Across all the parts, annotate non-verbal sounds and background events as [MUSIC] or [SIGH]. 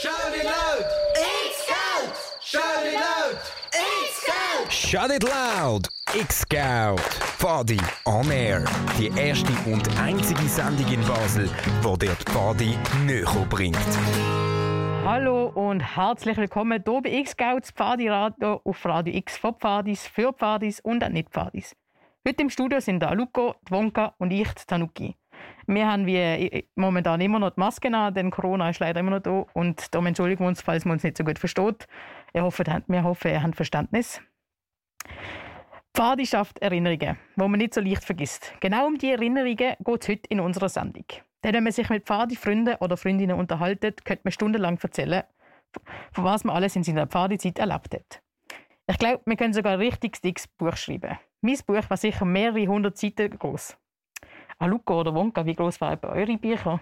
Shout it loud! X-Scout! Shout it loud! X-Scout! Shut it loud! X-Scout! Pfadi on Air. Die erste und einzige Sendung in Basel, wo dir die Pfadi näher bringt. Hallo und herzlich willkommen hier bei X-Scouts Pfadi Radio auf Radio X von Pfadis, für Pfadis und auch nicht Pfadis. Heute im Studio sind da Luco, Wonka und ich, Tanuki. Wir haben wie momentan immer noch die Maske an, denn Corona ist leider immer noch da und darum entschuldigen wir uns, falls man uns nicht so gut versteht. Wir hoffen, wir hoffen ihr habt Verständnis. Pfadi schafft Erinnerungen, die man nicht so leicht vergisst. Genau um die Erinnerungen geht es heute in unserer Sendung. Denn wenn man sich mit Pfadi-Freunden oder Freundinnen unterhaltet, könnte man stundenlang erzählen, von was man alles in seiner Pfadi-Zeit erlebt hat. Ich glaube, wir können sogar ein richtig dickes Buch schreiben. Mein Buch war sicher mehrere hundert Seiten groß. Ah, Luca oder Wonka, wie groß waren eure Bücher?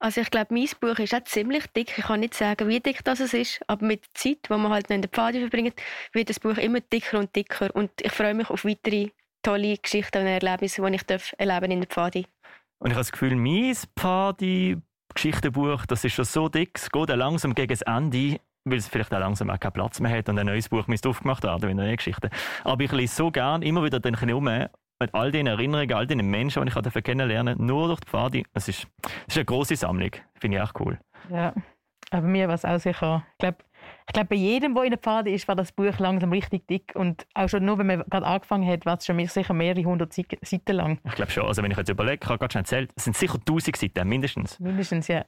Also ich glaube, mein Buch ist auch ziemlich dick. Ich kann nicht sagen, wie dick das ist, aber mit der Zeit, die man halt noch in der Pfade verbringt, wird das Buch immer dicker und dicker. Und ich freue mich auf weitere tolle Geschichten und Erlebnisse, die ich erleben in der Pfade. Und ich habe das Gefühl, mein Pfadi Geschichtenbuch, das ist schon so dick, es geht auch langsam gegen das Ende, weil es vielleicht auch langsam auch keinen Platz mehr hat und ein neues Buch müsste aufgemacht werden, eine Geschichte. Aber ich lese so gerne immer wieder den um mit all den Erinnerungen, all den Menschen, die ich dafür kennenlernen nur durch die Pfade. Es ist, es ist eine grosse Sammlung, finde ich auch cool. Ja, aber mir war es auch sicher, ich glaube, ich glaube, bei jedem, der in der Pfade ist, war das Buch langsam richtig dick. Und auch schon nur, wenn man gerade angefangen hat, war es schon sicher mehrere hundert Seiten lang. Ich glaube schon. Also, wenn ich jetzt überlege, ich habe gerade schon erzählt, es sind sicher tausend Seiten, mindestens. Mindestens, ja.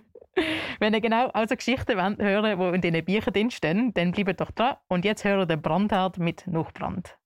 [LAUGHS] wenn ihr genau also Geschichten wollt, hören die in diesen Büchern drinstehen, dann bleibt doch dran. Und jetzt hören wir den Brandherd mit Nachbrand.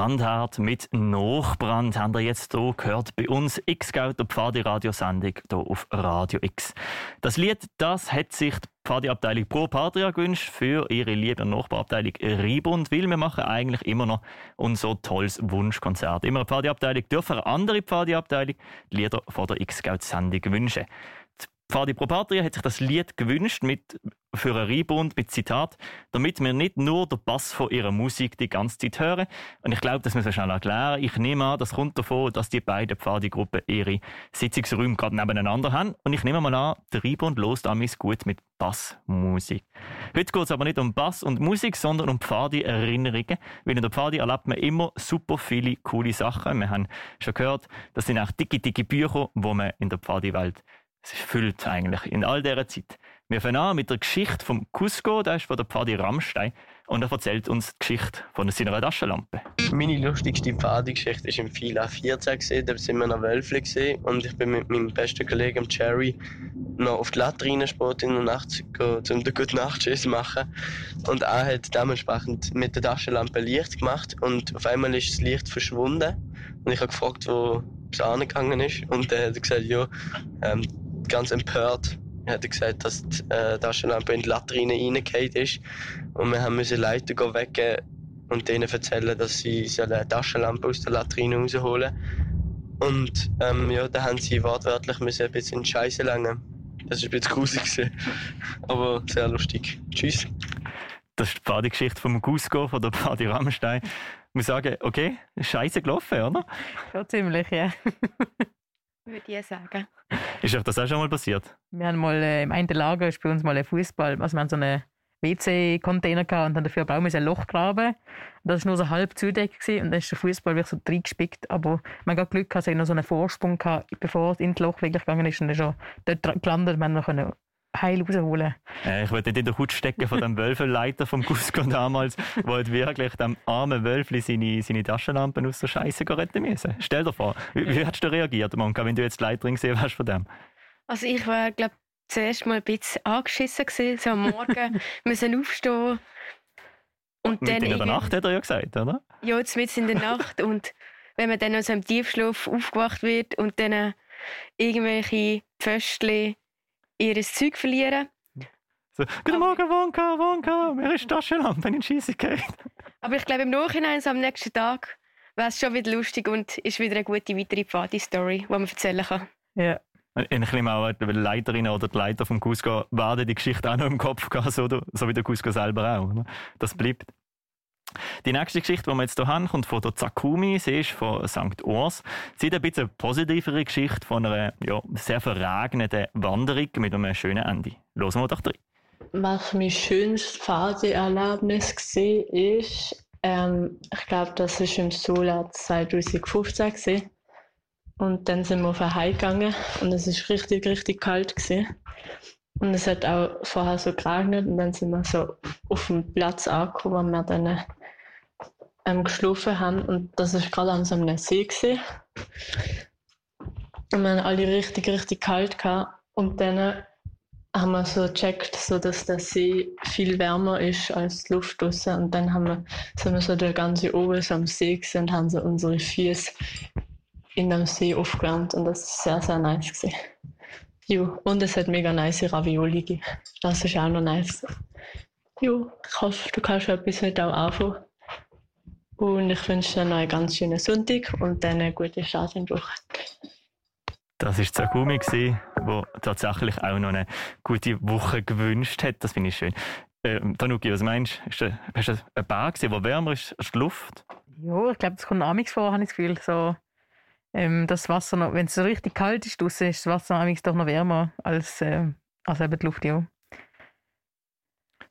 Brandhart mit Nachbrand haben wir jetzt hier gehört bei uns X-Scout, der Pfadi-Radiosendung hier auf Radio X. Das Lied, das hat sich die Pfadi-Abteilung Pro Patria gewünscht für ihre liebe Nachbarabteilung Ribund, weil wir machen eigentlich immer noch unser tolles Wunschkonzert. Immer eine Pfadi-Abteilung dürfen andere Pfadi-Abteilung Lieder von der X-Scout-Sendung wünschen. Fadi Propatria hat sich das Lied gewünscht mit, für einen Reinbund mit Zitat, damit wir nicht nur den Bass von ihrer Musik die ganze Zeit hören. Und ich glaube, das müssen wir schnell erklären. Ich nehme an, das kommt davon, dass die beiden Pfadi-Gruppen ihre Sitzungsräume gerade nebeneinander haben. Und ich nehme mal an, der Reinbund lost amis gut mit Bassmusik. Heute geht es aber nicht um Bass und Musik, sondern um Pfadi-Erinnerungen. Weil in der Pfadi erlebt man immer super viele coole Sachen. Wir haben schon gehört, das sind auch dicke, dicke Bücher, die man in der Pfadi-Welt es füllt eigentlich in all dieser Zeit. Wir fangen an mit der Geschichte vom Cusco, der ist von der Pfadi Rammstein und er erzählt uns die Geschichte von seiner Taschenlampe. Meine lustigste Pfadi-Geschichte war im Fila 14, gewesen. da sind wir noch Wölfli und ich bin mit meinem besten Kollegen Jerry noch auf die Latrine Sport in der Nacht um den guten Nachtschiss zu machen und er hat dementsprechend mit der Taschenlampe Licht gemacht und auf einmal ist das Licht verschwunden und ich habe gefragt, wo es angegangen ist und er hat gesagt, ja, ähm, ganz empört. Er hat gesagt, dass die äh, Taschenlampe in die Latrine reingefallen ist. Und wir haben müssen Leute weggehen und denen erzählen, dass sie eine Taschenlampe aus der Latrine rausholen Und ähm, ja, da haben sie wortwörtlich müssen ein bisschen Scheiße langen. Das war ein bisschen gruselig, aber sehr lustig. Tschüss. Das ist die Pfadi-Geschichte vom Cusco, von der Pfadi Rammstein. Ich muss sagen, okay, scheiße gelaufen, oder? Ja, ziemlich, ja. [LAUGHS] Würde ich sagen. Ist euch das auch schon mal passiert? Wir haben mal äh, im einen Lager ist bei uns mal ein Fußball, also wir haben so einen WC-Container gehabt und dann dafür wir ein Loch graben. Das war nur so halb zudeckt und dann ist der Fußball wirklich so reingespickt. Aber man hat Glück gehabt, dass er noch so einen Vorsprung gehabt, bevor es in das Loch wirklich gegangen ist und dann schon dort gelandet. Wir noch heil rausholen. Äh, ich wollte nicht in der Hut stecken von dem Wölfelleiter vom Cusco damals, wo halt wirklich dem armen Wölfli seine, seine Taschenlampen aus der Scheiße retten müssen. Stell dir vor, wie, wie hättest du reagiert, Monka, wenn du jetzt die Leiterin gesehen hast von dem? Also ich war, glaube zuerst mal ein bisschen angeschissen gewesen, so am Morgen [LAUGHS] müssen aufstehen. Und Mit dann in der Nacht hat er ja gesagt, oder? Ja, jetzt mit in der Nacht und wenn man dann aus einem Tiefschlaf aufgewacht wird und dann irgendwelche Pföstchen ihr Zeug verlieren. So, Guten Morgen, Wonka, Wonka, mir ist Taschenlampe in Scheisse Aber ich glaube, im Nachhinein, so am nächsten Tag, wäre es schon wieder lustig und ist wieder eine gute weitere Party-Story, die man erzählen kann. Ja. Ich nehme auch, die Leiterin oder die Leiter vom Cusco werden die Geschichte auch noch im Kopf gehabt, so, so wie der Cusco selber auch. Oder? Das bleibt. Die nächste Geschichte, die wir jetzt hier haben, kommt von der Zakumi. Sie ist von St. Urs. Sie hat ein bisschen eine positivere Geschichte von einer ja, sehr verregneten Wanderung mit einem schönen Ende. Hören wir doch rein. Was mein schönstes Phasenerlebnis war, ist, ähm, ich glaube, das war im Solar 2015. Gewesen. Und dann sind wir auf Heim gegangen und es war richtig, richtig kalt. Gewesen. Und es hat auch vorher so geregnet und dann sind wir so auf dem Platz angekommen, wo wir dann ähm, geschlafen haben. Und das war gerade an so einem See. Gewesen. Und wir haben alle richtig, richtig kalt gehabt. Und dann haben wir so gecheckt, so dass der See viel wärmer ist als die Luft draussen. Und dann haben wir, sind wir so der ganze oben so am See gewesen und haben so unsere Füße in dem See aufgewärmt. Und das war sehr, sehr nice. Gewesen. Jo, und es hat mega nice Ravioli gegeben. Das ist auch noch nice. Jo, ich hoffe, du kannst etwas heute auch anfangen. Und ich wünsche dir noch einen ganz schönen Sonntag und dann eine gute Start in die Woche. Das war Zakumi, der tatsächlich auch noch eine gute Woche gewünscht hat. Das finde ich schön. Ähm, Tanuki, was meinst du? Hast du einen Berg gesehen, der wärmer ist als die Luft? Ja, ich glaube, das kommt amigs vor, habe ich das Gefühl. So, ähm, das Wasser, noch, wenn es so richtig kalt ist, draussen, ist das Wasser amigs doch noch wärmer als, äh, als eben die Luft, ja.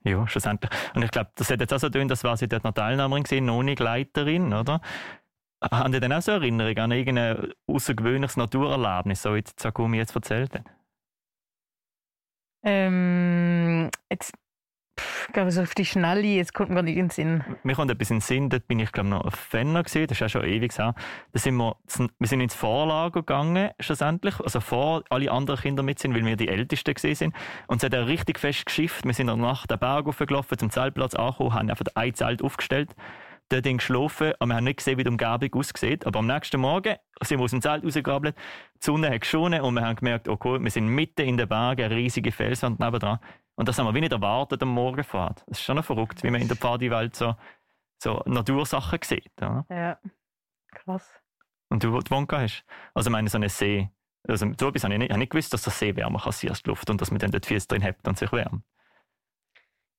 Ja, schlussendlich. Und ich glaube, das hat jetzt auch so tun, das war sie dort noch Teilnehmerin gesehen, noch nicht Leiterin, oder? Haben Sie denn auch so Erinnerungen an irgendein außergewöhnliches Naturerlebnis, so wie Zakumi jetzt erzählt hat? Ähm, jetzt, glaube, so auf die Schnelle, jetzt kommt mir nicht in den Sinn. Mir kommt etwas in den Sinn, dort bin ich, glaube noch auf Fenner gesehen, das ist ja schon ewig her. Da sind wir, wir sind ins Vorlager gegangen, schlussendlich, also vor alle anderen Kinder mit sind, weil wir die Ältesten gesehen sind. Und es hat ein richtig fest geschifft. Wir sind dann nach den Berg hochgelaufen, zum Zeltplatz angekommen, haben einfach ein Zelt aufgestellt dort geschlafen, aber wir haben nicht gesehen, wie die Umgebung aussieht. Aber am nächsten Morgen sind wir aus dem Zelt rausgegraben, die Sonne hat geschonen und wir haben gemerkt, okay, wir sind mitten in den Bergen, riesige Felswand nebendran. Und das haben wir wie nicht erwartet am Morgenfahrt. Das ist schon noch verrückt, wie man in der Pfadiwelt so, so Natursachen sieht. Ja. ja, krass. Und du, die Wonka hast? Also ich meine, so eine See, also so etwas habe ich nicht, ich habe nicht gewusst, dass der See wärmer kann als die Luft und dass man dann dort Füße drin hat und sich wärmt.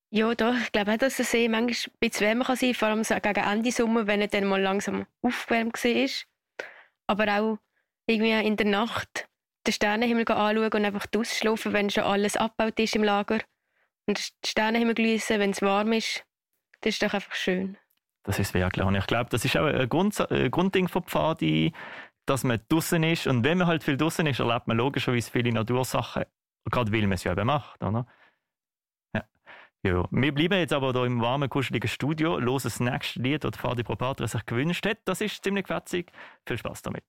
Ja, doch. Ich glaube auch, dass der See manchmal ein bisschen wärmer kann sein kann, vor allem so gegen Ende Sommer, wenn er dann mal langsam aufgewärmt war. Aber auch irgendwie in der Nacht den Sternenhimmel anschauen und einfach ausschlafen, wenn schon alles abgebaut ist im Lager. Und den Sternenhimmel geniessen, wenn es warm ist. Das ist doch einfach schön. Das ist wirklich. Und ich glaube, das ist auch ein, Grund, ein Grundding von Pfadi, dass man draußen ist. Und wenn man halt viel draußen ist, erlebt man logischerweise viele Natursachen. Gerade weil man es ja eben macht. Oder? Ja, wir bleiben jetzt aber hier im warmen, kuscheligen Studio, los das nächste Lied, das Fadi Propatra sich gewünscht hat. Das ist ziemlich fetzig. Viel Spaß damit.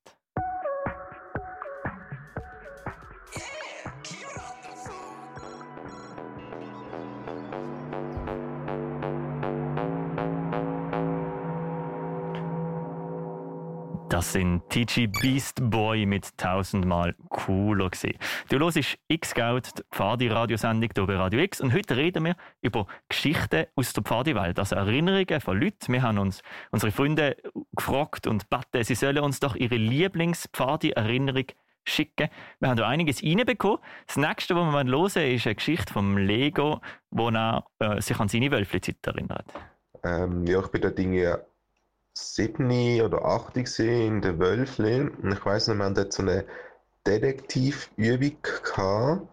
Das sind TG Beast Boy mit tausendmal cooler gesehen. Du hörst X-Scout, die Pfadi-Radiosendung hier bei Radio X. Und heute reden wir über Geschichten aus der Pfadi-Welt, also Erinnerungen von Leuten. Wir haben uns unsere Freunde gefragt und gebeten, sie sollen uns doch ihre Lieblings-Pfadi-Erinnerung schicken. Wir haben da einiges reinbekommen. Das nächste, was wir hören wollen, ist eine Geschichte vom Lego, er äh, sich an seine Wölfli-Zeit erinnert. Ähm, ja, ich bin da Dinge sieben oder acht in der Wölfli. Und ich weiß noch, wir haben dort so eine Detektivübung gehabt.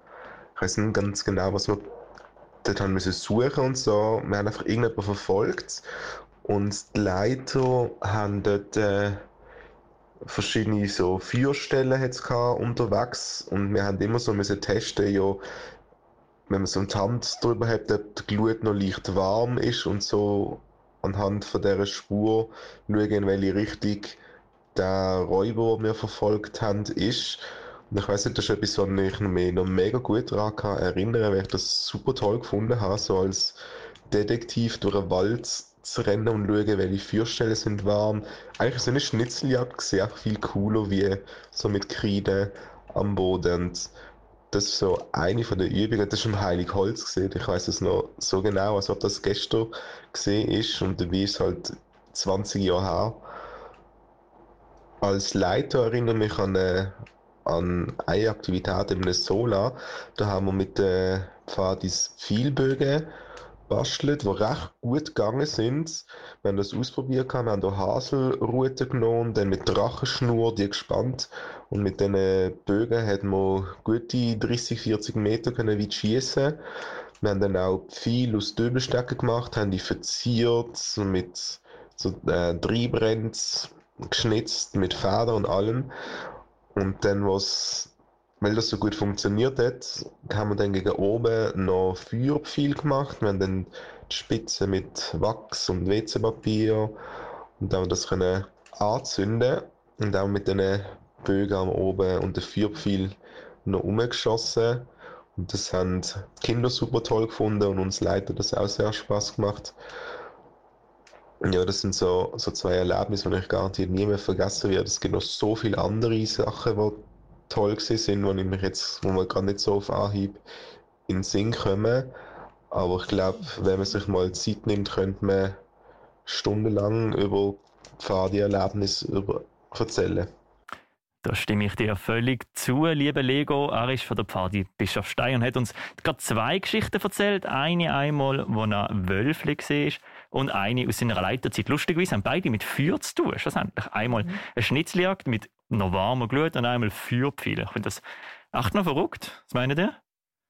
Ich weiß nicht ganz genau, was wir dort haben müssen suchen und so. Wir haben einfach irgendjemanden verfolgt. Und die Leiter haben dort äh, verschiedene so Feuerstellen unterwegs. Und wir haben immer so müssen testen, ja, wenn man so die Hand drüber hat, ob die Glut noch leicht warm ist und so anhand von dieser Spur schauen, in welche Richtung der Räuber, den wir verfolgt haben, ist. Und ich weiß nicht, das ist etwas, was ich mich noch mega gut daran kann erinnern weil ich das super toll gefunden habe, so als Detektiv durch den Wald zu rennen und schauen, welche Feuerstellen sind warm. Eigentlich so eine Schnitzeljagd einfach viel cooler wie so mit Kreide am Boden. Und das ist so eine von den Übungen, das ist im Heiligholz gesehen. Ich weiß es noch so genau, als ob das gestern gesehen ist und dabei ist halt 20 Jahre her. Als Leiter erinnere ich mich an eine, an eine Aktivität in einem Solar. Da haben wir mit den Pfadis Vielbögen bastelt, die recht gut gegangen sind. Wir haben das ausprobiert, wir haben hier Haselrute genommen, dann mit Drachenschnur die gespannt und mit diesen Bögen hat man gute 30, 40 Meter können weit schießen. Wir haben dann auch viel aus Döbelstecken gemacht, haben die verziert mit so äh, Treibrenz geschnitzt mit Federn und allem. Und dann, was, weil das so gut funktioniert hat, haben wir dann gegen oben noch Feuerpfeil gemacht. Wir haben dann die Spitze mit Wachs und WC-Papier und dann das können anzünden und auch mit den Bögen am oben und den Feuerpfeil noch umgeschossen. Und das haben die Kinder super toll gefunden und uns Leiter das auch sehr Spaß gemacht. Ja, das sind so, so zwei Erlebnisse, die ich garantiert nie mehr vergessen werde. Es gibt noch so viele andere Sachen, die toll sind, wo ich mich jetzt, wo man gar nicht so auf Anhieb in den Sinn kommen. Aber ich glaube, wenn man sich mal Zeit nimmt, könnte man stundenlang über Pfadi-Erlebnisse erzählen. Da stimme ich dir völlig zu, lieber Lego. Er ist von der Pfadi Bischofstein und hat uns gerade zwei Geschichten erzählt. Eine einmal, wo er Wölfli war und eine aus seiner Leiterzeit. Lustigerweise haben beide mit Feuer zu tun. Schlussendlich. Einmal mhm. eine Schnitzeljagd mit noch warmer Glut und einmal Feuerpfeile. Ich finde das echt noch verrückt. Was meint ihr?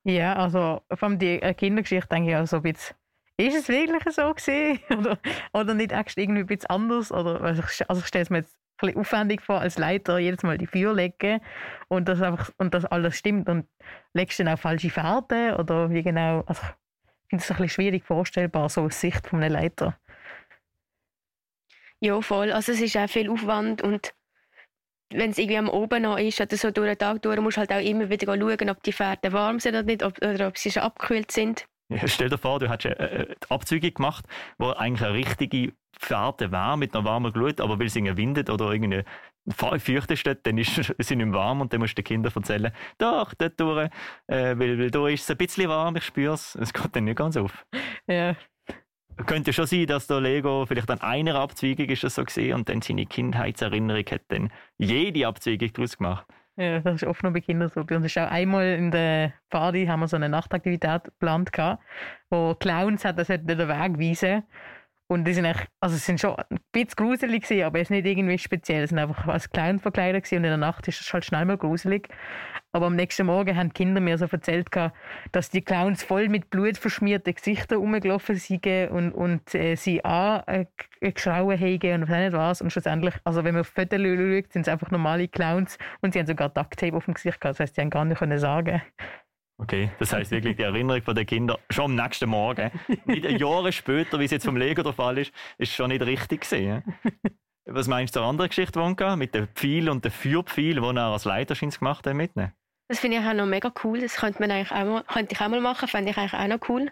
Ja, also von der äh, Kindergeschichte denke ich auch so ein bisschen, ist es wirklich so gewesen? [LAUGHS] oder, oder nicht irgendwie ein bisschen anders? Oder, also ich, also ich stelle es mir jetzt bisschen aufwendig vor, als Leiter jedes Mal die Feuer legen und das, einfach, und das alles stimmt. Und legst du dann auch falsche Fährte oder wie genau? Also, ich finde es ein bisschen schwierig vorstellbar, so aus Sicht von einem Leiter. Ja, voll. Also es ist auch viel Aufwand und wenn es irgendwie am Oben noch ist oder so durch den Tag durch, musst du halt auch immer wieder schauen, ob die Fährte warm sind oder nicht, ob, oder ob sie schon abgekühlt sind. Ja, stell dir vor, du hättest eine Abzüge gemacht, wo eigentlich eine richtige Fährte wäre mit einer warmen Glut, aber weil es irgendwie windet oder irgendwie feucht ist, dann ist [LAUGHS] es nicht warm und dann musst du den Kindern erzählen, doch, dort durch, äh, weil, weil da ist es ein bisschen warm, ich spüre es. Es geht dann nicht ganz auf. Ja. Könnte schon sein, dass der Lego vielleicht an einer Abzweigung ist das so gesehen und dann seine Kindheitserinnerung hat dann jede Abzweigung daraus gemacht. Ja, das ist oft noch bei Kindern so. Bei uns ist auch einmal in der Party haben wir so eine Nachtaktivität geplant, wo Clowns hat das den Weg weisen und die sind echt, also es sind schon ein bisschen gruselig gewesen, aber es ist nicht irgendwie speziell. Es sind einfach als Clown verkleidet und in der Nacht ist es halt schnell mal gruselig. Aber am nächsten Morgen haben die Kinder mir so erzählt, dass die Clowns voll mit Blut verschmierte Gesichter rumgelaufen sind und, und äh, sie angeschrauen äh, haben und weiß nicht was. Und schlussendlich, also wenn man auf Fotos schaut, sind es einfach normale Clowns und sie haben sogar Ducktape auf dem Gesicht gehabt. Das heißt, sie haben gar nicht können Okay, das heißt wirklich die Erinnerung der Kinder schon am nächsten Morgen, nicht Jahre später, wie es jetzt vom Lego der Fall ist, ist schon nicht richtig gesehen. Was meinst du zur anderen Geschichte, Wonka, mit dem Pfeil und dem Feuerpfeil, den er als Leiterschins gemacht hat, mitnehmen? Das finde ich auch noch mega cool. Das könnte, man eigentlich auch mal, könnte ich auch mal machen, fände ich eigentlich auch noch cool.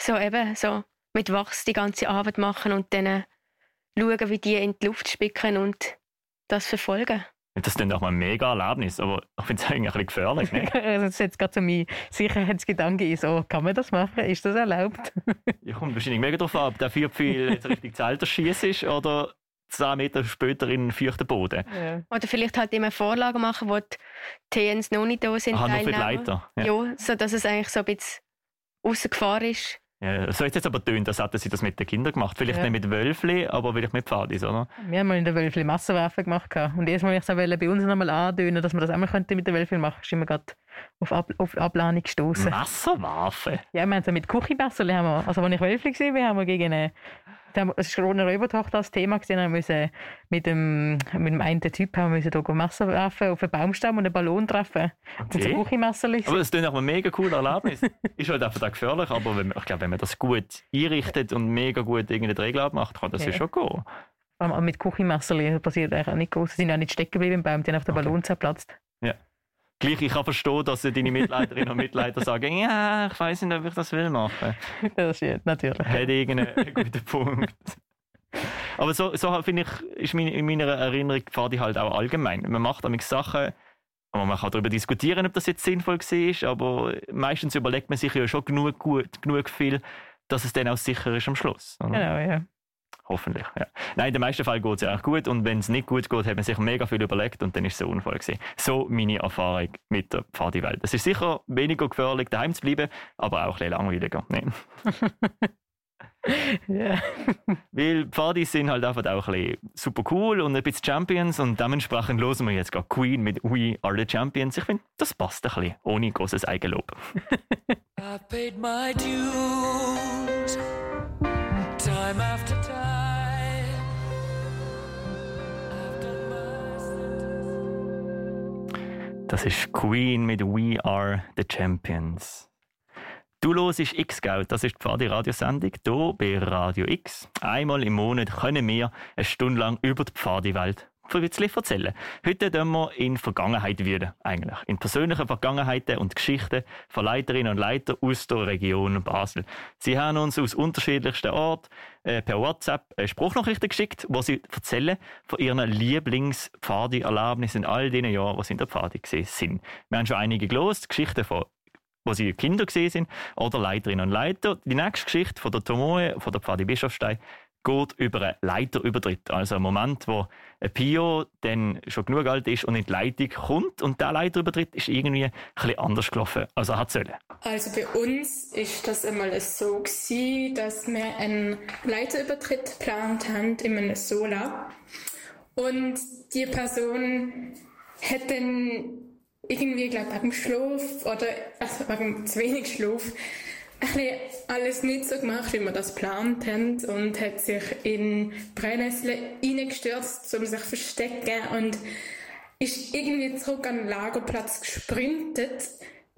So eben, so mit Wachs die ganze Arbeit machen und dann schauen, wie die in die Luft spicken und das verfolgen. Das ist dann auch mal ein mega Erlebnis, aber ich finde es [LAUGHS] eigentlich ein bisschen gefährlich. Ne? [LAUGHS] das ist jetzt gerade so mein Sicherheitsgedanke, so, kann man das machen? Ist das erlaubt? [LAUGHS] ich komme wahrscheinlich mega darauf ab, ob der Vierpfeil jetzt richtig schießt ist oder 10 Meter später in einen feuchten Boden. Ja. Oder vielleicht halt immer Vorlagen machen, wo die TNs noch nicht da sind. Aha, nur für die Leiter. Ja. ja, so dass es eigentlich so ein bisschen außer Gefahr ist. Ja, so jetzt aber tönt, als hätten sie das mit den Kindern gemacht. Vielleicht ja. nicht mit Wölfli, aber vielleicht mit Pfadis, oder? Wir haben mal in der Wölfli Massenwerfen gemacht. Und erstmal ich es bei uns nochmal antönen, dass man das auch mal könnte mit der Wölfli machen könnte, sind wir gerade auf, Ab auf Ablehnung gestoßen. Massenwerfen? Ja, wir haben so mit Küchenmesserli, haben wir, also als ich Wölfli war, haben wir gegen eine es war eine Räubertochter als Thema gesehen, haben müssen mit dem, mit dem einen Typ haben müssen da Messer werfen auf einen Baumstamm und einen Ballon treffen. Okay. Das so aber das ist auch ein mega cooles Erlebnis. [LAUGHS] ist halt einfach gefährlich, aber wenn, ich glaube, wenn man das gut einrichtet und mega gut irgendeine Regel macht, kann das ja, ja schon gehen. Mit Küchenmesserli passiert eigentlich auch nicht groß. Sie sind auch nicht stecken geblieben im Baum, die haben auf den okay. Ballon zerplatzt. Ja. Gleich, ich kann verstehen, dass deine Mitleiterinnen und Mitleiter sagen, ja, ich weiß nicht, ob ich das will machen. [LAUGHS] Das ist natürlich. Hat irgendeinen guten Punkt. Aber so, so finde ich, ist in meiner Erinnerung Pfadi halt auch allgemein. Man macht damit Sachen, aber man kann darüber diskutieren, ob das jetzt sinnvoll war, aber meistens überlegt man sich ja schon genug, gut, genug viel, dass es dann auch sicher ist am Schluss. Oder? Genau, ja. Hoffentlich, ja. Nein, in den meisten Fällen geht es ja auch gut und wenn es nicht gut geht, hat man sich mega viel überlegt und dann ist es ein Unfall gewesen. So meine Erfahrung mit der Pfadi-Welt. Es ist sicher weniger gefährlich, daheim zu bleiben, aber auch ein bisschen langweiliger. Nee. [LAUGHS] Ja. Weil Pfadis sind halt einfach auch ein bisschen super cool und ein bisschen Champions und dementsprechend hören wir jetzt gerade Queen mit We Are the Champions. Ich finde, das passt ein bisschen, ohne großes Eigenlob. [LAUGHS] I paid my dues time after time. Das ist Queen mit We Are the Champions. Du hörst X-Geld, das ist die Pfadi-Radiosendung hier bei Radio X. Einmal im Monat können wir eine Stunde lang über die Pfadi-Welt bisschen erzählen. Heute gehen wir in Vergangenheit wieder, eigentlich. In persönliche Vergangenheiten und Geschichten von Leiterinnen und Leitern aus der Region Basel. Sie haben uns aus unterschiedlichsten Orten äh, per WhatsApp eine Spruchnachrichten geschickt, wo sie erzählen von ihren Lieblings-Pfadi-Erlebnissen in all den Jahren, wo sie in der Pfadi gesehen sind. Wir haben schon einige gelost, Geschichten von wo sie Kinder gesehen sind, oder Leiterinnen und Leiter. Die nächste Geschichte von der Tomoe, von der Pfadi Bischofstein, geht über einen Leiterübertritt. Also ein Moment, wo ein Pio dann schon genug alt ist und in die Leitung kommt. Und der Leiterübertritt ist irgendwie ein bisschen anders gelaufen, als er hat sollen. Also bei uns ist das einmal so gewesen, dass wir einen Leiterübertritt geplant haben in einem Sola. Und die Person hat dann irgendwie, glaube ich, wegen Schlaf oder also wegen zu wenig Schlaf alles nicht so gemacht, wie wir das geplant haben und hat sich in Brennnessel reingestürzt, um sich zu verstecken und ist irgendwie zurück an den Lagerplatz gesprintet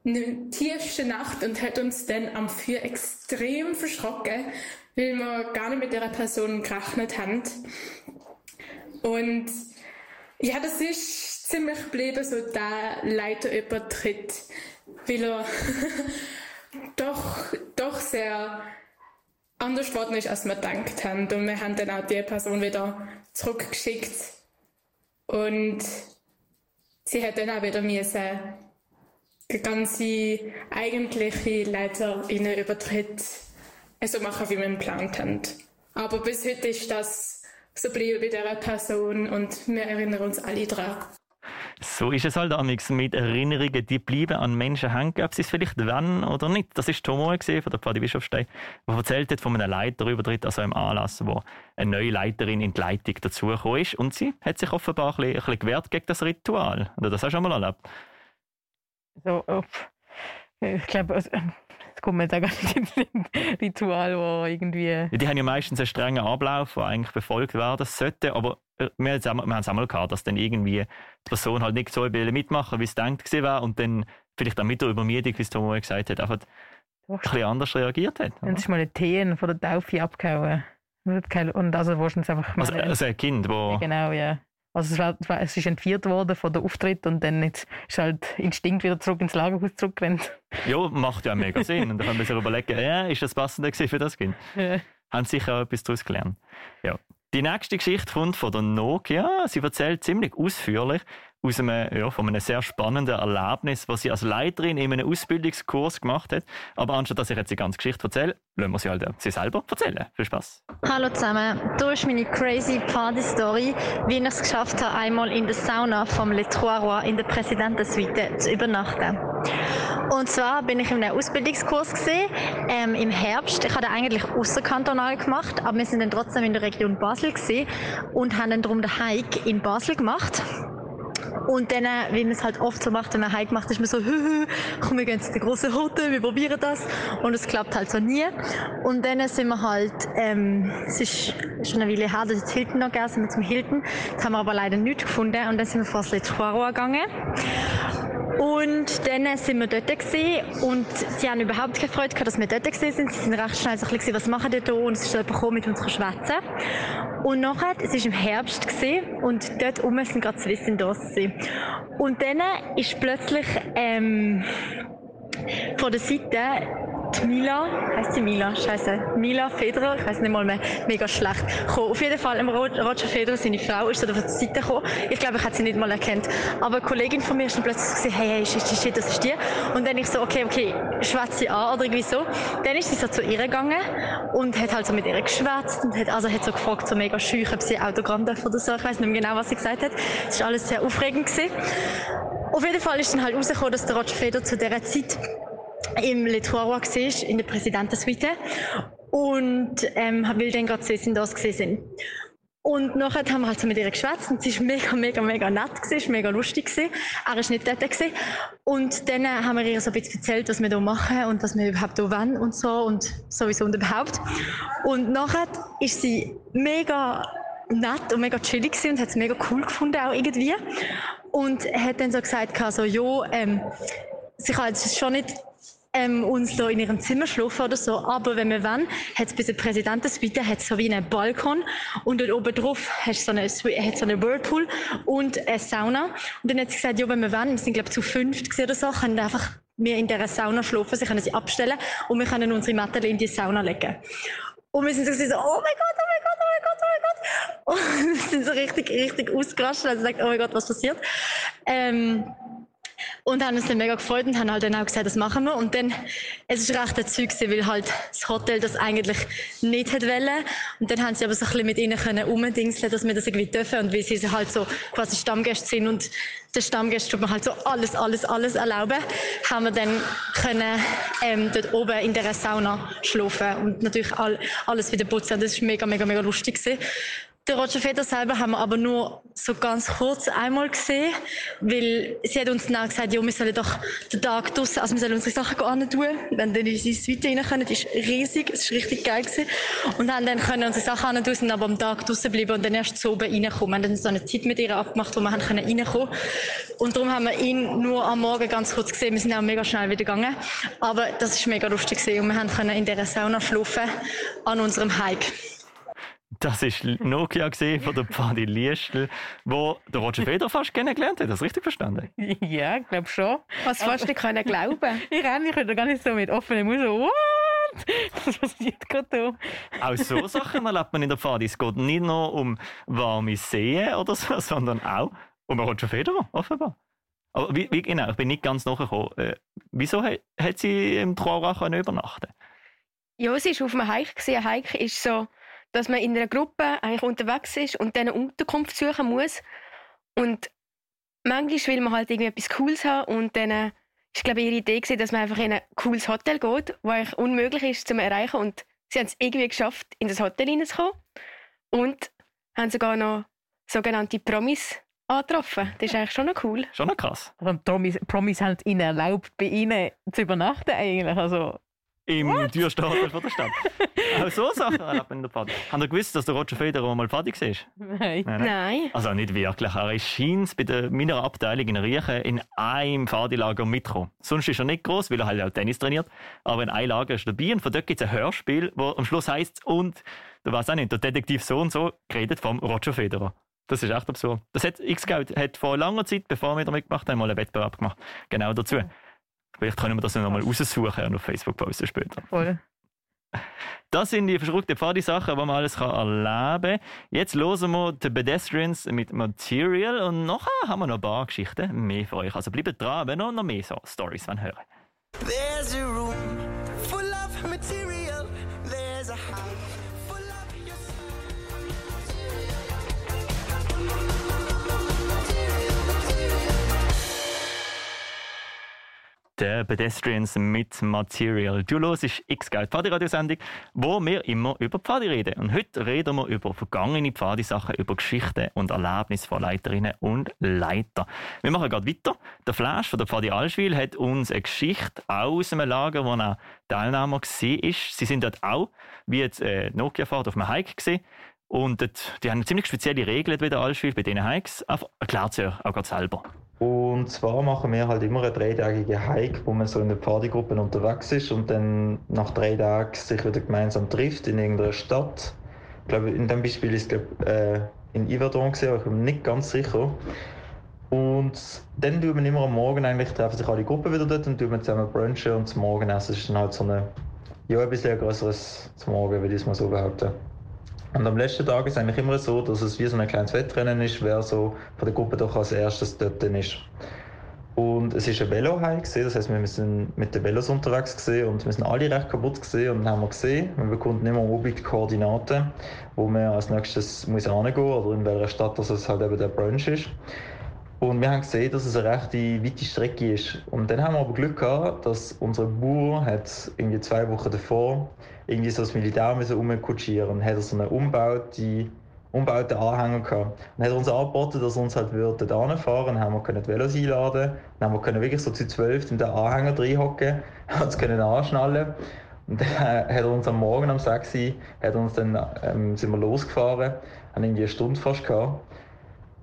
in der tiefsten Nacht und hat uns dann am Feuer extrem verschrocken, weil wir gar nicht mit der Person gerechnet haben. Und ja, das ist ziemlich geblieben, so der Leiterübertritt, weil er [LAUGHS] doch, doch sehr anders geworden ist, als wir gedacht haben. Und wir haben dann auch die Person wieder zurückgeschickt. Und sie hat dann auch wieder müssen die ganze eigentliche Leiterinnenübertritt so machen, wie wir geplant haben. Aber bis heute ist das so geblieben bei dieser Person und wir erinnern uns alle daran. So ist es halt amix mit Erinnerungen, die bleiben an Menschen hängen, ob sie es vielleicht wenn oder nicht. Das ist Tomo gesehen von der Pfadi Bischofstein, der erzählt hat von einem Leiterübertritt, also einem Anlass, wo eine neue Leiterin in die Leitung dazugekommen ist und sie hat sich offenbar ein bisschen, ein bisschen gewehrt gegen das Ritual. Oder das hast du schon mal erlebt? So, uff. ich glaube, also, es kommt mir jetzt auch gar nicht ins Sinn. Ritual, wo irgendwie. Ja, die haben ja meistens einen strengen Ablauf, der eigentlich befolgt werden sollte, aber wir haben es auch- wir haben es auch mal gehabt, dass dann irgendwie die Person halt nicht so mitmachen, wie es denkt gewesen wäre und dann vielleicht auch mit der Übermüdung, wie es Tomo gesagt hat, einfach ein bisschen anders reagiert hat. Dann ist mal ein Teen von der Taufe abgehauen. Und also wahrscheinlich einfach mal. Also, also ein Kind, wo Genau, ja. Also es, war, es war- ist entführt worden von der Auftritt und dann jetzt ist halt Instinkt wieder zurück ins Lagerhaus zurückgerannt. ja, macht ja mega Sinn. Und dann kann man sich überlegen, [LAUGHS] ja, ist das passende gewesen für das Kind? Ja. Haben sicher auch etwas daraus gelernt. Ja. Die nächste Geschichte kommt von der Nokia. Sie erzählt ziemlich ausführlich aus einem, ja, von einem sehr spannenden Erlebnis, was sie als Leiterin in einem Ausbildungskurs gemacht hat. Aber anstatt dass ich jetzt die ganze Geschichte erzähle, lassen wir sie halt sie selber erzählen. Viel Spaß. Hallo zusammen, hier ist meine crazy Party-Story, wie ich es geschafft habe, einmal in der Sauna vom Le Trois Rois in der Präsidentensuite zu übernachten. Und zwar bin ich in einem Ausbildungskurs gesehen, ähm, im Herbst. Ich den eigentlich außerkantonal gemacht, aber wir sind dann trotzdem in der Region Basel gesehen und haben dann darum den Hike in Basel gemacht. Und dann, äh, wie man es halt oft so macht, wenn man Hike macht, ist man so, [LAUGHS] hü, hü, komm, wir gehen zu der großen Hütte, wir probieren das. Und es klappt halt so nie. Und dann sind wir halt, ähm, es ist schon eine Weile her, dass es Hilton noch gegeben, sind wir zum Hilton. Jetzt haben wir aber leider nichts gefunden. Und dann sind wir vor das Le Trois Rois gegangen. Und dann sind wir dort gewesen und sie haben überhaupt keine Freude gehabt, dass wir dort gewesen sind. Sie sind recht schnell so ein bisschen, was machen die da? Und es ist jemand gekommen, mit uns zu schwätzen. Und nachher, es war im Herbst gewesen, und dort oben sind gerade zwei Windows gewesen. Und dann ist plötzlich, ähm, von der Seite Mila, heißt sie Mila, scheiße, Mila Federer, ich weiß nicht mal mehr, mega schlecht. Gekommen. Auf jeden Fall, Roger Federer, seine Frau, ist da von der Seite gekommen. Ich glaube, ich hätte sie nicht mal erkannt. Aber eine Kollegin von mir ist dann plötzlich gesagt, hey, hey, shit, shit, das ist die. Und dann ich so, okay, okay, schwätze sie an oder irgendwie so. Dann ist sie so zu ihr gegangen und hat halt so mit ihr geschwätzt und hat, also hat so gefragt, so mega scheu, ob sie Autogramm darf oder so. Ich weiß nicht mehr genau, was sie gesagt hat. Es war alles sehr aufregend gewesen. Auf jeden Fall ist dann halt rausgekommen, dass der Roger Federer zu dieser Zeit im Le Trois in der Präsidentensuite. Und ähm, will dann gerade sehen, dass sie sind. Und nachher haben wir halt so mit ihr geschwätzt und sie war mega, mega, mega nett, gewesen, mega lustig. Gewesen. Er war nicht dort. Gewesen. Und dann haben wir ihr so ein bisschen erzählt, was wir hier machen und was wir überhaupt hier wollen und so und sowieso und überhaupt. Und nachher ist sie mega nett und mega chillig gewesen und hat es mega cool gefunden auch irgendwie. Und hat dann so gesagt, so, ja, ähm, sie kann jetzt schon nicht ähm, uns da in ihrem Zimmer schlafen oder so. Aber wenn wir wollen, hat es bei der Präsidentensuite hat so wie einen Balkon und dort oben drauf hast so eine, hat so eine Whirlpool und eine Sauna. Und dann hat sie gesagt, ja, wenn wir wollen, wir sind glaube zu fünft oder so, können einfach wir in dieser Sauna schlafen, sie können sie abstellen und wir können unsere Matte in die Sauna legen. Und wir sind so, oh mein Gott, oh mein Gott, oh mein Gott, oh mein Gott. Und [LAUGHS] wir sind so richtig, richtig ausgerastet, also sagt, oh mein Gott, was passiert? Ähm, und haben uns dann mega gefreut und haben halt dann auch gesagt, das machen wir. Und dann, es ist recht ein Zeug weil halt das Hotel das eigentlich nicht hat wollen. Und dann haben sie aber so ein bisschen mit ihnen können umdingseln, dass wir das irgendwie dürfen. Und weil sie halt so quasi Stammgäste sind und den Stammgästen tut man halt so alles, alles, alles erlauben, haben wir dann können ähm, dort oben in der Sauna schlafen und natürlich all, alles wieder putzen. Das ist mega, mega, mega lustig gewesen. Der Roger Feder selber haben wir aber nur so ganz kurz einmal gesehen, weil sie hat uns dann gesagt, ja, wir sollen doch den Tag draussen, also wir sollen unsere Sachen gar tun, wenn dann in unsere Suite rein können. Ist riesig, es ist richtig geil gewesen. Und haben dann können unsere Sachen an draussen, aber am Tag draussen bleiben und dann erst so oben reinkommen. Wir haben dann so eine Zeit mit ihr abgemacht, wo wir haben können reinkommen. Und darum haben wir ihn nur am Morgen ganz kurz gesehen. Wir sind auch mega schnell wieder gegangen. Aber das ist mega lustig gewesen und wir haben können in dieser Sauna schlafen an unserem Hike. Das war Nokia von der Pfadi Liestel, wo der Roger Federer fast kennengelernt hat. Hast du richtig verstanden? [LAUGHS] Ja, ich glaube schon. Was fast nicht können glauben. [LAUGHS] ich renne, ich könnte gar nicht so mit offenem Mund so, what? [LAUGHS] Was passiert gerade da? Auch so Sachen erlebt man in der Pfadi. Es geht nicht nur um warme Seen oder so, sondern auch um Roger Federer, offenbar. Aber wie, wie, genau, ich bin nicht ganz nachgekommen. Äh, wieso hat, hat sie im Trauerach übernachten Ja, sie war auf einem Hike. Ein Hike ist so dass man in einer Gruppe eigentlich unterwegs ist und dann eine Unterkunft suchen muss. Und manchmal will man halt irgendwie etwas Cooles haben und dann äh, ist glaube ich ihre Idee gewesen, dass man einfach in ein cooles Hotel geht, wo eigentlich unmöglich ist zu erreichen und sie haben es irgendwie geschafft, in das Hotel hineinzukommen und haben sogar noch sogenannte Promis angetroffen. Das ist eigentlich schon noch cool. Schon noch krass. Also Promis, Promis haben ihnen erlaubt, bei ihnen zu übernachten eigentlich. Also im Türstapel von der Stadt. Auch so Sachen [LAUGHS] erlebt man in der Party. Habt ihr gewusst, dass der Roger Federer mal Party war? Nein. Nein. Nein. Also nicht wirklich. Er ist scheint bei der, meiner Abteilung in Riechen in einem Partylager mitgekommen. Sonst ist er nicht groß, weil er halt auch Tennis trainiert. Aber in einem Lager ist er dabei und von dort gibt es ein Hörspiel, wo am Schluss heisst und, du weißt auch nicht, der Detektiv so und so geredet vom Roger Federer. Das ist echt absurd. Das hat X-Scout hat vor langer Zeit, bevor wir da mitgemacht haben, mal einen Wettbewerb gemacht. Genau dazu. Vielleicht können wir das ja nochmal raussuchen und auf Facebook posten später. Voll. Das sind die verrückten Pfadi-Sachen, die man alles erleben kann. Jetzt hören wir die Pedestrians mit Material und nachher haben wir noch ein paar Geschichten mehr für euch. Also bleibt dran, wenn ihr noch mehr so Storys hören There's der Pedestrians mit Material. Du hörst X-Geld Pfadi-Radiosendung, wo wir immer über Pfadi reden. Und heute reden wir über vergangene Pfadi-Sachen, über Geschichten und Erlebnisse von Leiterinnen und Leiter. Wir machen gerade weiter. Der Flash von der Pfadi Allschwil hat uns eine Geschichte aus einem Lager, wo er Teilnehmer war. Sie sind dort auch, wie jetzt äh, Nokia-Fahrt auf einem Hike gesehen. Und dort, die haben ziemlich spezielle Regeln bei der Allschwil, bei diesen Hikes. Erklärt sie auch gerade selber. Und zwar machen wir halt immer einen dreitägigen Hike, wo man so in der Partygruppe unterwegs ist und dann nach drei Tagen sich wieder gemeinsam trifft in irgendeiner Stadt. Ich glaube, in dem Beispiel ist es äh, in Yverdon gesehen, aber ich bin nicht ganz sicher. Und dann tun wir immer am Morgen eigentlich, treffen sich alle Gruppen wieder dort und tun wir zusammen brunchen und zum Morgenessen ist dann halt so eine, ja, ein bisschen größeres zum Morgen, würde ich es mal so behaupten. Und am letzten Tag ist es eigentlich immer so, dass es wie so ein kleines Wettrennen ist, wer so von der Gruppe doch als erstes dort ist. Und es ist ein Velohai gesehen, das heißt, wir sind mit den Velos unterwegs gesehen und wir sind alle recht kaputt gesehen und dann haben wir gesehen, wir bekommen immer oben die Koordinaten, wo man als nächstes muss oder in welcher Stadt dass es halt eben der Brunch ist. Und wir haben gesehen, dass es eine recht weite Strecke ist. Und dann haben wir aber Glück gehabt, dass unser Bauer hat irgendwie zwei Wochen davor irgendwie so das Militär müssen umkutschieren und hat so einen umbaute, umbauten Anhänger gehabt. Und hat uns angeboten, dass er uns halt würde dort anfahren. Dann haben wir können die Velos einladen. Dann haben wir können wirklich so zu zwölf in den Anhänger reinhocken, [LAUGHS] uns können anschnallen. Und dann [LAUGHS] hat er uns am Morgen um 6 Uhr hat uns dann, ähm, sind wir losgefahren, haben irgendwie eine Stunde fast gehabt.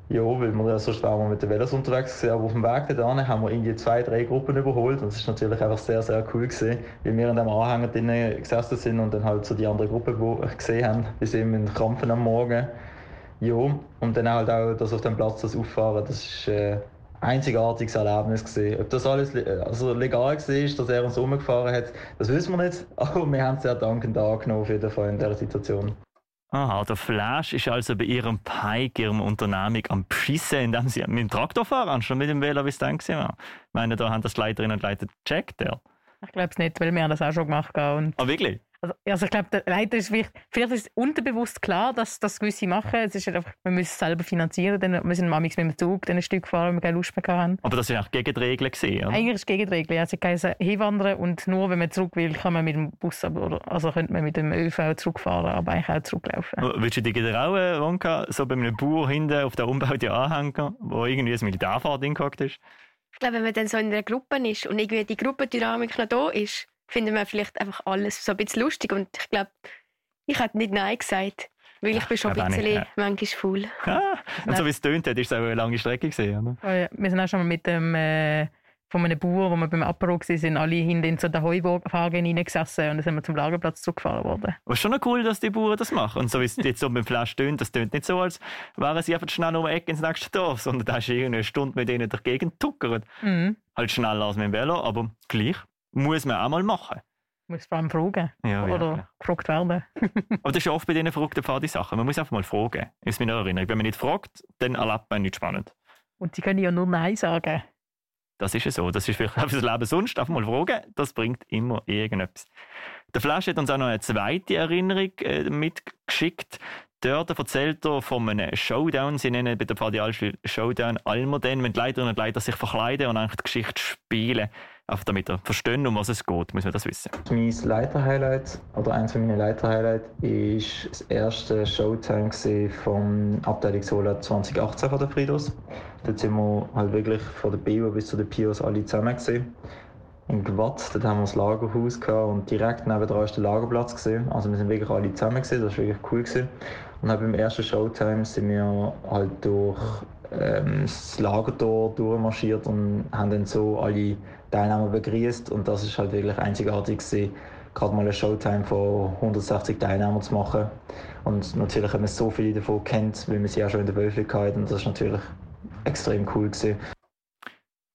Ja, weil wir ja sonst waren wir mit den Velos unterwegs gewesen, aber auf dem Weg dorthin haben wir irgendwie zwei, drei Gruppen überholt und es war natürlich einfach sehr, sehr cool gewesen, weil wir in dem Anhänger drinnen gesessen sind und dann halt so die andere Gruppe gesehen haben, bis eben in Krampfen am Morgen. Ja, und dann halt auch das auf dem Platz das Auffahren, das ist äh, ein einzigartiges Erlebnis gewesen. Ob das alles also legal war, dass er uns umgefahren hat, das wissen wir nicht, [LAUGHS] aber wir haben es sehr dankend angenommen auf jeden Fall in dieser Situation. Aha, der Flash ist also bei ihrem Pike, ihrem Unternehmung, am Beschissen, indem sie mit dem Traktor fahren, schon mit dem Velo, wie es dann war. Ich meine, da haben das Leiterinnen und Leiter gecheckt, ja. Ich glaube es nicht, weil wir haben das auch schon gemacht haben. Ah, wirklich? Also, also ich glaube, der Leiter ist wichtig. Vielleicht ist es unterbewusst klar, dass das gewisse machen. Es ist einfach, wir müssen es selber finanzieren. Dann, wir sind manchmal mit dem Zug ein Stück gefahren, wenn wir keine Lust mehr haben. Aber das ist auch gegen die Regeln gesehen, oder? Eigentlich ist es gegen die Regeln. Also heisst, hinwandern und nur wenn man zurück will, kann man mit dem Bus, oder, also könnte man mit dem ÖV zurückfahren, aber eigentlich auch zurücklaufen. Willst du dich getrauen, Wonka, so bei einem Bauer hinten auf der umbauten Anhänger, wo irgendwie ein Militärfahrt hingehockt ist? Ich glaube, wenn man dann so in einer Gruppe ist und irgendwie die Gruppendynamik noch da ist, findet man vielleicht einfach alles so ein bisschen lustig. Und ich glaube, ich hätte nicht Nein gesagt. Weil ich bin schon ein bisschen ja. manchmal faul. Ja, [LAUGHS] und so wie es tönt hat, ist es auch eine lange Strecke gesehen, oder? Oh ja, wir sind auch schon mal mit dem äh, von einem Bauer, wo wir beim Apero waren, sind alle hinten in so den Heuwagen reingesessen und dann sind wir zum Lagerplatz zurückgefahren worden. Aber schon noch cool, dass die Bauern das machen. Und so wie es jetzt so beim Flash tönt, das tönt nicht so, als wären sie einfach schnell um die Ecke ins nächste Dorf, sondern da ist irgendwie eine Stunde mit denen durch die Gegend tuckert. Mhm. Halt schneller als mit dem Velo, aber gleich muss man auch mal machen. Muss vor allem fragen. Ja, Oder ja, gefragt werden. [LAUGHS] Aber das ist ja oft bei diesen verrückten Pfadi-Sachen. Man muss einfach mal fragen. Ist mir erinnern. Wenn man nicht fragt, dann erlebt man nichts spannend. Und sie können ja nur Nein sagen. Das ist ja so. Das ist vielleicht [LAUGHS] auch das Leben sonst. Einfach mal fragen. Das bringt immer irgendetwas. Der Flash hat uns auch noch eine zweite Erinnerung äh, mitgeschickt. Dort erzählt er von einem Showdown. Sie nennen bei der Pfadi Showdown Almoden, wenn die Leiterinnen und Leiter sich verkleiden und eigentlich die Geschichte spielen. Einfach damit ihr verstehen, um was es geht, muss man das wissen. Mein Leiter-Highlight, oder eins meiner Leiter-Highlights, ist das erste Showtime vom Abteilung Sola 2018 von der Fridos. Dort sind wir halt wirklich von der BIO bis zu den Pios alle zusammen. In Gwatt, dort haben wir das Lagerhaus und direkt neben der ist der Lagerplatz gesehen. Also wir sind wirklich alle zusammen das war wirklich cool. Und dann beim ersten Showtime sind wir halt durch ähm, das Lagertor durchmarschiert und haben dann so alle Teilnehmer begrüßt und das ist halt wirklich einzigartig gewesen, gerade mal eine Showtime von 160 Teilnehmern zu machen. Und natürlich haben wir so viele davon kennt, weil wir sie ja schon in der hatten und das ist natürlich extrem cool gewesen.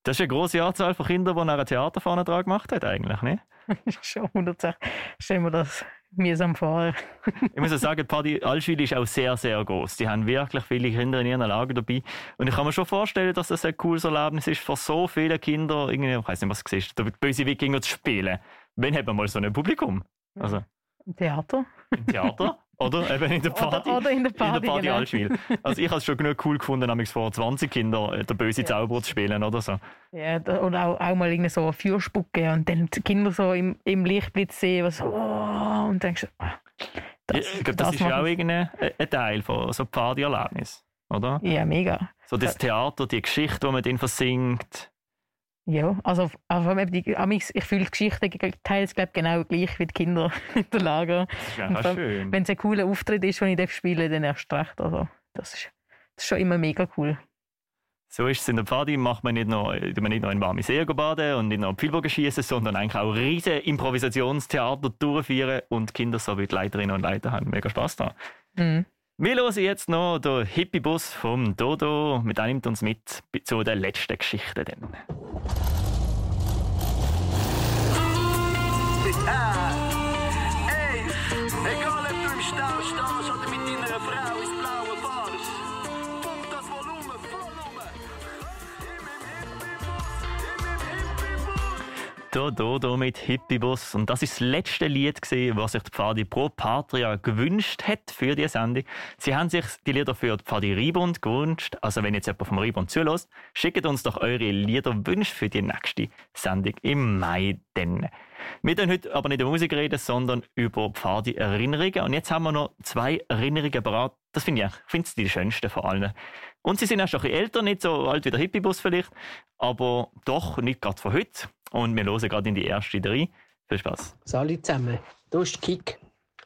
Das ist eine große Anzahl von Kindern, die eine Theaterfahne dran gemacht hat, eigentlich, ne? [LAUGHS] schon 160. Stellen wir das mühsam vor. ich muss auch sagen, die Party Allschule ist auch sehr, sehr groß. Die haben wirklich viele Kinder in ihren Lager dabei. Und ich kann mir schon vorstellen, dass das ein cooles Erlebnis ist, für so viele Kinder, irgendwie, ich weiß nicht, was du siehst, der böse Wikinger zu spielen. Wann hat man mal so ein Publikum? Also, Im Theater. Im Theater? [LAUGHS] Oder [LAUGHS] eben in der Party. Oder, oder in der Party. In der Party genau. Also ich habe es schon genug cool gefunden, nämlich vor 20 Kindern äh, der böse ja. Zauberer zu spielen oder so. Ja, und auch, auch mal irgendwie so Feuerspucke und dann die Kinder so im, im Lichtblitz sehen, was oh, und denkst oh, das, ja, ich glaube, das, das, ist ja auch ein Teil von so Partyerlebnis, oder? Ja, mega. So das Theater, die Geschichte, die man dann versingt. Ja, also, also ich fühle die Geschichte teils glaub, genau gleich wie die Kinder [LAUGHS] in der Lager. Schön. Wenn es ein cooler Auftritt ist, den ich spiele, dann erst recht. Also, das, ist, das ist schon immer mega cool. So ist es in der Pfadi, macht man nicht nur, man nicht nur in warme See baden und nicht nur Pfeilbogen schießen, sondern eigentlich auch riesige Improvisationstheater durchführen und Kinder so wie die Leiterinnen und Leiter haben mega Spaß da. Mhm. Wir hören jetzt noch den Hippie-Bus vom Dodo. Mit dem nimmt uns mit zu der letzten Geschichte. Dann. Ey, Der Dodo mit Hippie-Bus. Und das ist das letzte Lied, was sich die Pfadi Pro Patria gewünscht hat für diese Sendung. Sie haben sich die Lieder für die Pfadi Ribund gewünscht. Also wenn jetzt jemand vom Ribund zulässt, schickt uns doch eure Liederwünsche für die nächste Sendung im Mai. Dann. Wir reden heute aber nicht über Musik reden, sondern über Pfadi Erinnerungen. Und jetzt haben wir noch zwei Erinnerungen parat. Das finde ich, finde die schönsten von allen. Und sie sind auch schon ein bisschen älter, nicht so alt wie der Hippie-Bus vielleicht, aber doch nicht gerade von heute. Und wir hören gerade in die erste drei. Viel Spaß. Salut zusammen, hier ist Kick.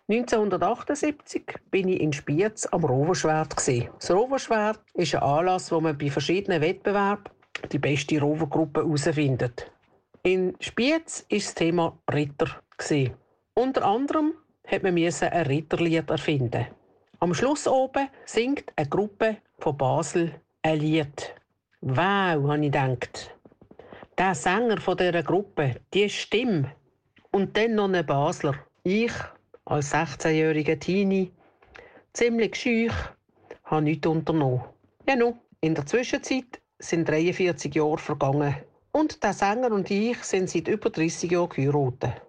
1978 bin ich in Spiez am Roverschwert. Das Roverschwert ist ein Anlass, wo man bei verschiedenen Wettbewerben die beste Rovergruppe herausfindet. In Spiez ist das Thema Ritter. Unter anderem hat man ein Ritterlied erfinden. Am Schluss oben singt eine Gruppe von Basel ein Lied. Wow, habe ich gedacht. Der Sänger von dieser Gruppe, die Stimme. Und dann noch ein Basler. Ich, als 16-jähriger Teenie, ziemlich schüch, habe nichts unternommen. Ja, nun, in der Zwischenzeit sind 43 Jahre vergangen. Und der Sänger und ich sind seit über 30 Jahren geheiratet.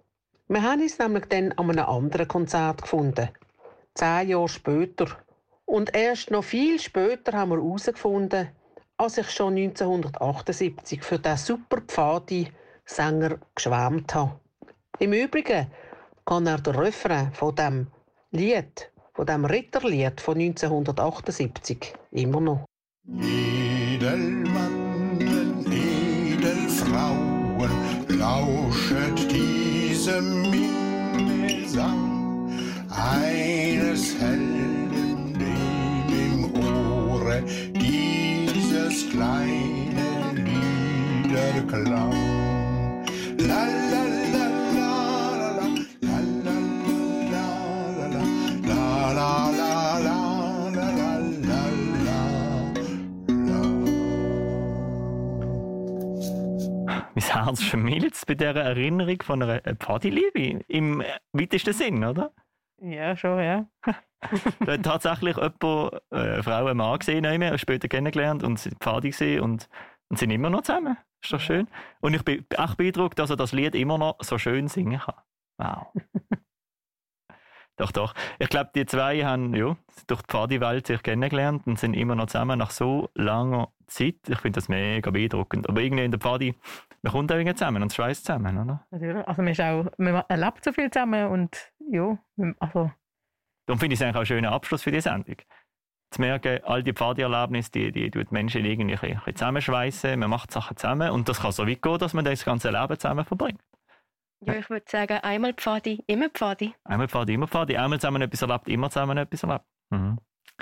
Wir haben uns nämlich dann an einem anderen Konzert gefunden. Zehn Jahre später. Und erst noch viel später haben wir herausgefunden, als ich schon 1978 für den super Pfadi-Sänger geschwärmt habe. Im Übrigen kann er den Refrain von dem Lied, von dem Ritterlied von 1978 immer noch. Edelmannen, Edelfrauen, lauschet diesem Minnesang eines Helden dem im Ohre dieses kleine Liederklang. La la la la la la la la la la la Mein Herz schmilzt bei dieser Erinnerung von einer Pfadi-Liebe. Im weitesten Sinn, oder? Ja, schon, ja. [LAUGHS] da hat tatsächlich jemand, äh, eine Frau, einen Mann gesehen, und später kennengelernt und sie Pfadi gesehen und, und sind immer noch zusammen. Ist doch schön. Und ich bin echt beeindruckt, dass er das Lied immer noch so schön singen kann. Wow. [LAUGHS] doch, doch. Ich glaube, die zwei haben ja, durch die Pfadi-Welt sich kennengelernt und sind immer noch zusammen nach so langer Zeit. Ich finde das mega beeindruckend. Aber irgendwie in der Pfadi, man kommt auch zusammen und schweißt zusammen, oder? Natürlich. Also man, ist auch, man erlebt so viel zusammen und ja, also... Darum finde ich es eigentlich auch ein schöner Abschluss für die Sendung. Zu merken, all die Pfadi-Erlebnisse, die, die die Menschen irgendwie zusammenschweissen, man macht Sachen zusammen und das kann so weit gehen, dass man das ganze Leben zusammen verbringt. Ja, ich würde sagen, einmal Pfadi, immer Pfadi. Einmal Pfadi, immer Pfadi. Einmal zusammen etwas erlebt, immer zusammen etwas erlebt. Mhm.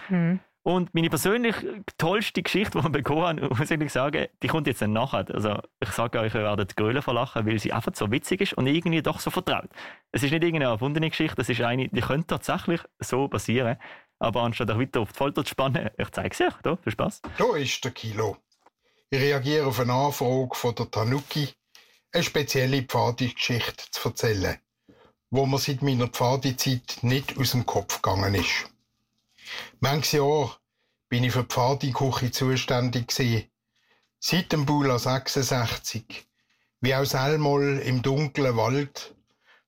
Mhm. Und meine persönlich tollste Geschichte, die wir bekommen haben, muss ich sagen, die kommt jetzt dann nachher. Also ich sage euch, ihr werdet Grölen verlachen, weil sie einfach so witzig ist und irgendwie doch so vertraut. Es ist nicht irgendeine erfundene Geschichte, es ist eine, die könnte tatsächlich so passieren. Aber anstatt euch weiter auf die Folter zu spannen, ich zeige es euch. Da, viel Spaß. Da ist der Kilo. Ich reagiere auf eine Anfrage von der Tanuki, eine spezielle Pfadi-Geschichte zu erzählen, wo mir seit meiner Pfadi-Zeit nicht aus dem Kopf gegangen ist. Manches Jahr bin ich für die Pfadi-Küche zuständig gewesen. Seit dem Bula 66, wie auch selmal im dunklen Wald,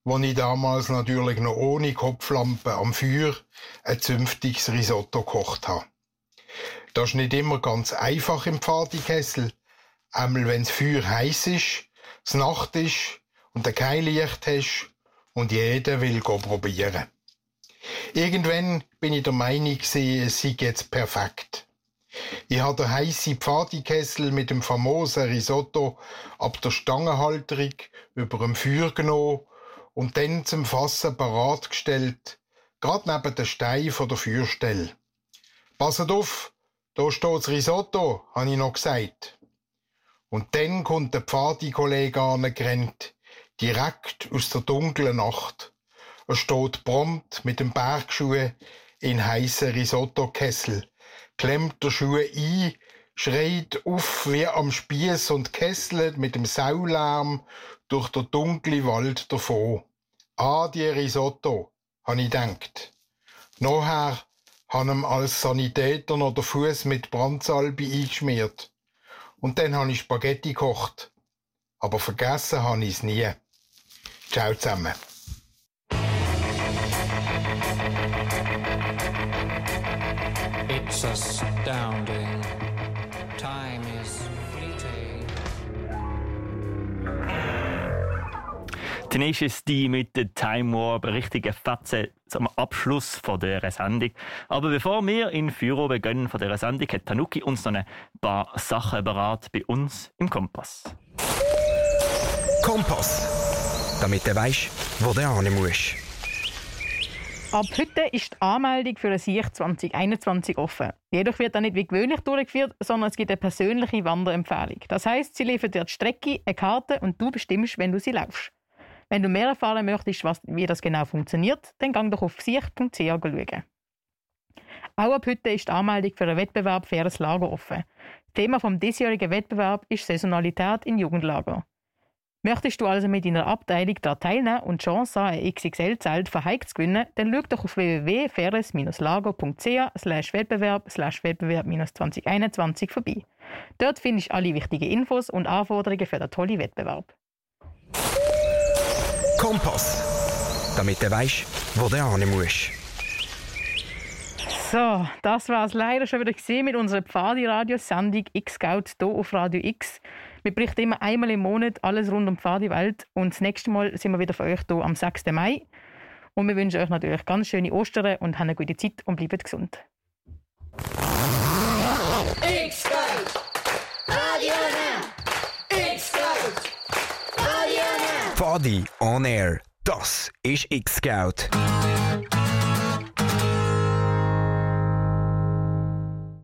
wo ich damals natürlich noch ohne Kopflampe am Feuer ein zünftiges Risotto gekocht habe. Das ist nicht immer ganz einfach im Pfadikessel, einmal wenn das Feuer heiß ist, es Nacht ist und du kein Licht hast und jeder will go probieren. Irgendwann bin ich der Meinung es sei jetzt perfekt. Ich habe den heissen Pfadikessel mit dem famosen Risotto ab der Stangenhalterung über dem Feuer genommen und dann zum Fassen parat gestellt, grad neben den Stein von der Feuerstelle. Passet auf, da steht das Risotto, habe ich noch gesagt. Und dann kommt der Pfadi-Kollege angerannt, direkt aus der dunklen Nacht. Er steht prompt mit dem Bergschuhe in heißen Risotto-Kessel, klemmt der Schuhe ein, schreit auf wie am Spieß und kesselt mit dem Saulärm durch den dunklen Wald davon. Ah, die Risotto, han ich denkt. Nachher han ihm als Sanitäter noch den Fuß mit Brandsalbe eingeschmiert. Und dann han ich Spaghetti gekocht. Aber vergessen han ich's nie. Ciao zusammen. It's astounding. Time is fleeting. Tenacious D mit der Time Warp, richtige Fetze zum Abschluss von dieser Sendung. Aber bevor wir in Führer beginnen von dieser Sendung, hat Tanuki uns noch ein paar Sachen beraten bei uns im Kompass. Kompass. Damit du weisst, wo du hin musst. Ab heute ist die Anmeldung für ein Sicht 2021 offen. Jedoch wird er nicht wie gewöhnlich durchgeführt, sondern es gibt eine persönliche Wanderempfehlung. Das heißt, sie liefert dir die Strecke, eine Karte und du bestimmst, wenn du sie laufst. Wenn du mehr erfahren möchtest, was, wie das genau funktioniert, dann gang doch auf sicht.ch schauen. Auch ab heute ist die Anmeldung für einen Wettbewerb Faires Lager offen. Thema vom diesjährigen Wettbewerb ist Saisonalität in Jugendlager. Möchtest du also mit deiner Abteilung daran teilnehmen und die Chance haben, ein XXL-Zelt Hike zu gewinnen, dann schau doch auf www.faires-lager.ch wettbewerb wettbewerb 2021 vorbei. Dort findest du alle wichtigen Infos und Anforderungen für den tollen Wettbewerb. Kompass. Damit du weisst, wo du hin musst. So, das war es leider schon wieder gesehen mit unserer Pfadi-Radiosendung X-Scout hier auf Radio X. Wir berichten immer einmal im Monat alles rund um die Pfadi-Welt und das nächste Mal sind wir wieder für euch hier am 6. Mai. Und wir wünschen euch natürlich ganz schöne Ostern und habt eine gute Zeit und bleibt gesund. Fadi on Air. Das ist X-Scout.